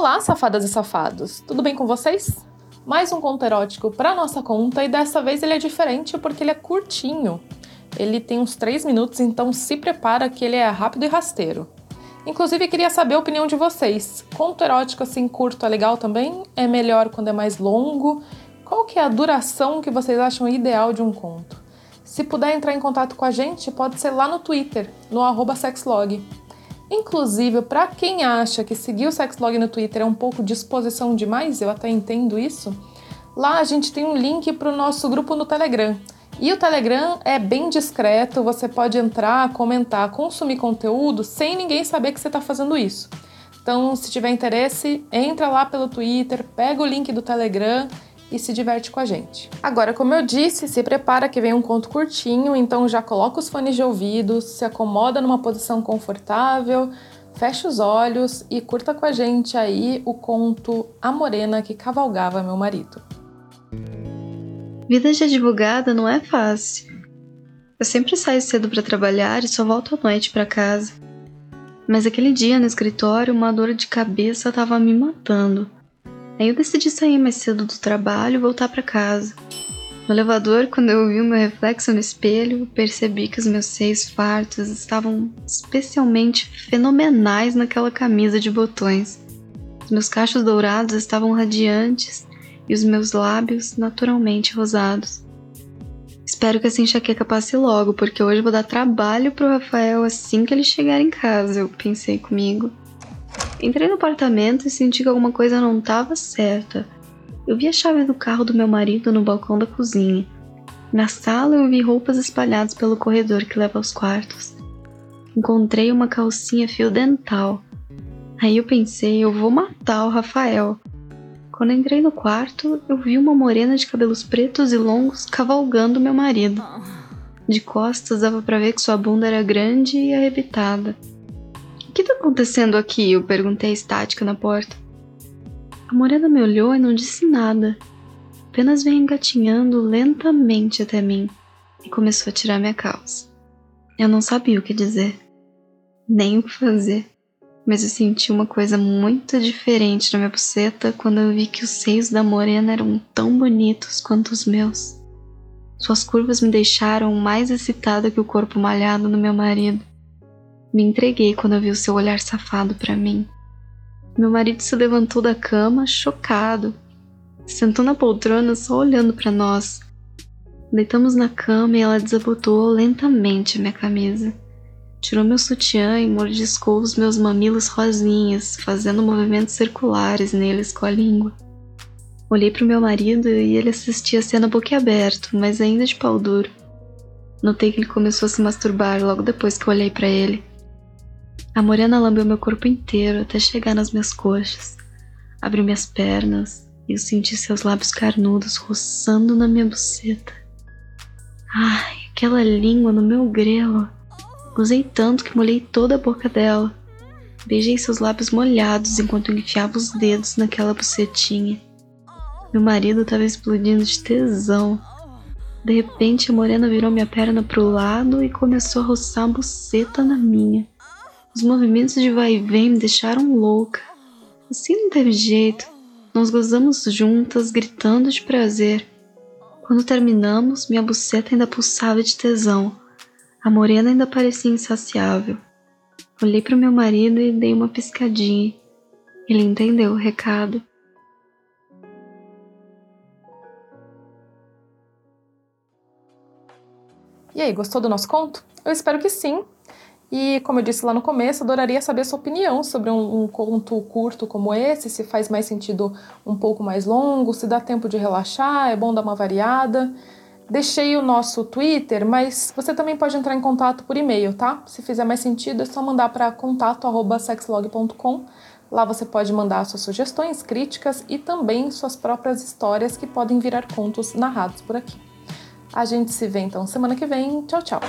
Olá, safadas e safados! Tudo bem com vocês? Mais um conto erótico para nossa conta e dessa vez ele é diferente porque ele é curtinho. Ele tem uns 3 minutos, então se prepara que ele é rápido e rasteiro. Inclusive, queria saber a opinião de vocês. Conto erótico assim curto é legal também? É melhor quando é mais longo? Qual que é a duração que vocês acham ideal de um conto? Se puder entrar em contato com a gente, pode ser lá no Twitter, no sexlog. Inclusive, para quem acha que seguir o Sexlog no Twitter é um pouco de exposição demais, eu até entendo isso, lá a gente tem um link para o nosso grupo no Telegram. E o Telegram é bem discreto, você pode entrar, comentar, consumir conteúdo sem ninguém saber que você está fazendo isso. Então, se tiver interesse, entra lá pelo Twitter, pega o link do Telegram e se diverte com a gente. Agora, como eu disse, se prepara que vem um conto curtinho, então já coloca os fones de ouvido, se acomoda numa posição confortável, fecha os olhos e curta com a gente aí o conto A Morena que Cavalgava Meu Marido. Vida de advogada não é fácil. Eu sempre saio cedo para trabalhar e só volto à noite para casa. Mas aquele dia no escritório, uma dor de cabeça estava me matando. Aí eu decidi sair mais cedo do trabalho e voltar para casa. No elevador, quando eu vi o meu reflexo no espelho, percebi que os meus seios fartos estavam especialmente fenomenais naquela camisa de botões. Os meus cachos dourados estavam radiantes e os meus lábios naturalmente rosados. Espero que essa enxaqueca passe logo, porque hoje vou dar trabalho pro Rafael assim que ele chegar em casa, eu pensei comigo. Entrei no apartamento e senti que alguma coisa não estava certa. Eu vi a chave do carro do meu marido no balcão da cozinha. Na sala eu vi roupas espalhadas pelo corredor que leva aos quartos. Encontrei uma calcinha fio dental. Aí eu pensei, eu vou matar o Rafael. Quando entrei no quarto, eu vi uma morena de cabelos pretos e longos cavalgando meu marido. De costas dava para ver que sua bunda era grande e arrebitada. O que tá acontecendo aqui? Eu perguntei estática na porta. A morena me olhou e não disse nada. Apenas veio engatinhando lentamente até mim e começou a tirar minha calça. Eu não sabia o que dizer, nem o que fazer, mas eu senti uma coisa muito diferente na minha buceta quando eu vi que os seios da morena eram tão bonitos quanto os meus. Suas curvas me deixaram mais excitada que o corpo malhado do meu marido. Me entreguei quando eu vi o seu olhar safado para mim. Meu marido se levantou da cama, chocado. Sentou na poltrona só olhando para nós. Deitamos na cama e ela desabotou lentamente minha camisa. Tirou meu sutiã e mordiscou os meus mamilos rosinhas, fazendo movimentos circulares neles com a língua. Olhei para o meu marido e ele assistia a cena boquiaberto, mas ainda de pau duro. Notei que ele começou a se masturbar logo depois que eu olhei para ele. A morena lambeu meu corpo inteiro até chegar nas minhas coxas. Abriu minhas pernas e eu senti seus lábios carnudos roçando na minha buceta. Ai, aquela língua no meu grelo. Usei tanto que molhei toda a boca dela. Beijei seus lábios molhados enquanto enfiava os dedos naquela bucetinha. Meu marido estava explodindo de tesão. De repente, a morena virou minha perna pro lado e começou a roçar a buceta na minha. Os movimentos de vai e vem me deixaram louca. Assim não teve jeito. Nós gozamos juntas, gritando de prazer. Quando terminamos, minha buceta ainda pulsava de tesão. A morena ainda parecia insaciável. Olhei para o meu marido e dei uma piscadinha. Ele entendeu o recado. E aí, gostou do nosso conto? Eu espero que sim. E, como eu disse lá no começo, adoraria saber sua opinião sobre um, um, conto curto como esse, se faz mais sentido um pouco mais longo, se dá tempo de relaxar, é bom dar uma variada. Deixei o nosso Twitter, mas você também pode entrar em contato por e-mail, tá? Se fizer mais sentido, é só mandar para contato@sexlog.com. Lá você pode mandar suas sugestões, críticas e também suas próprias histórias que podem virar contos narrados por aqui. A gente se vê então semana que vem. Tchau, tchau.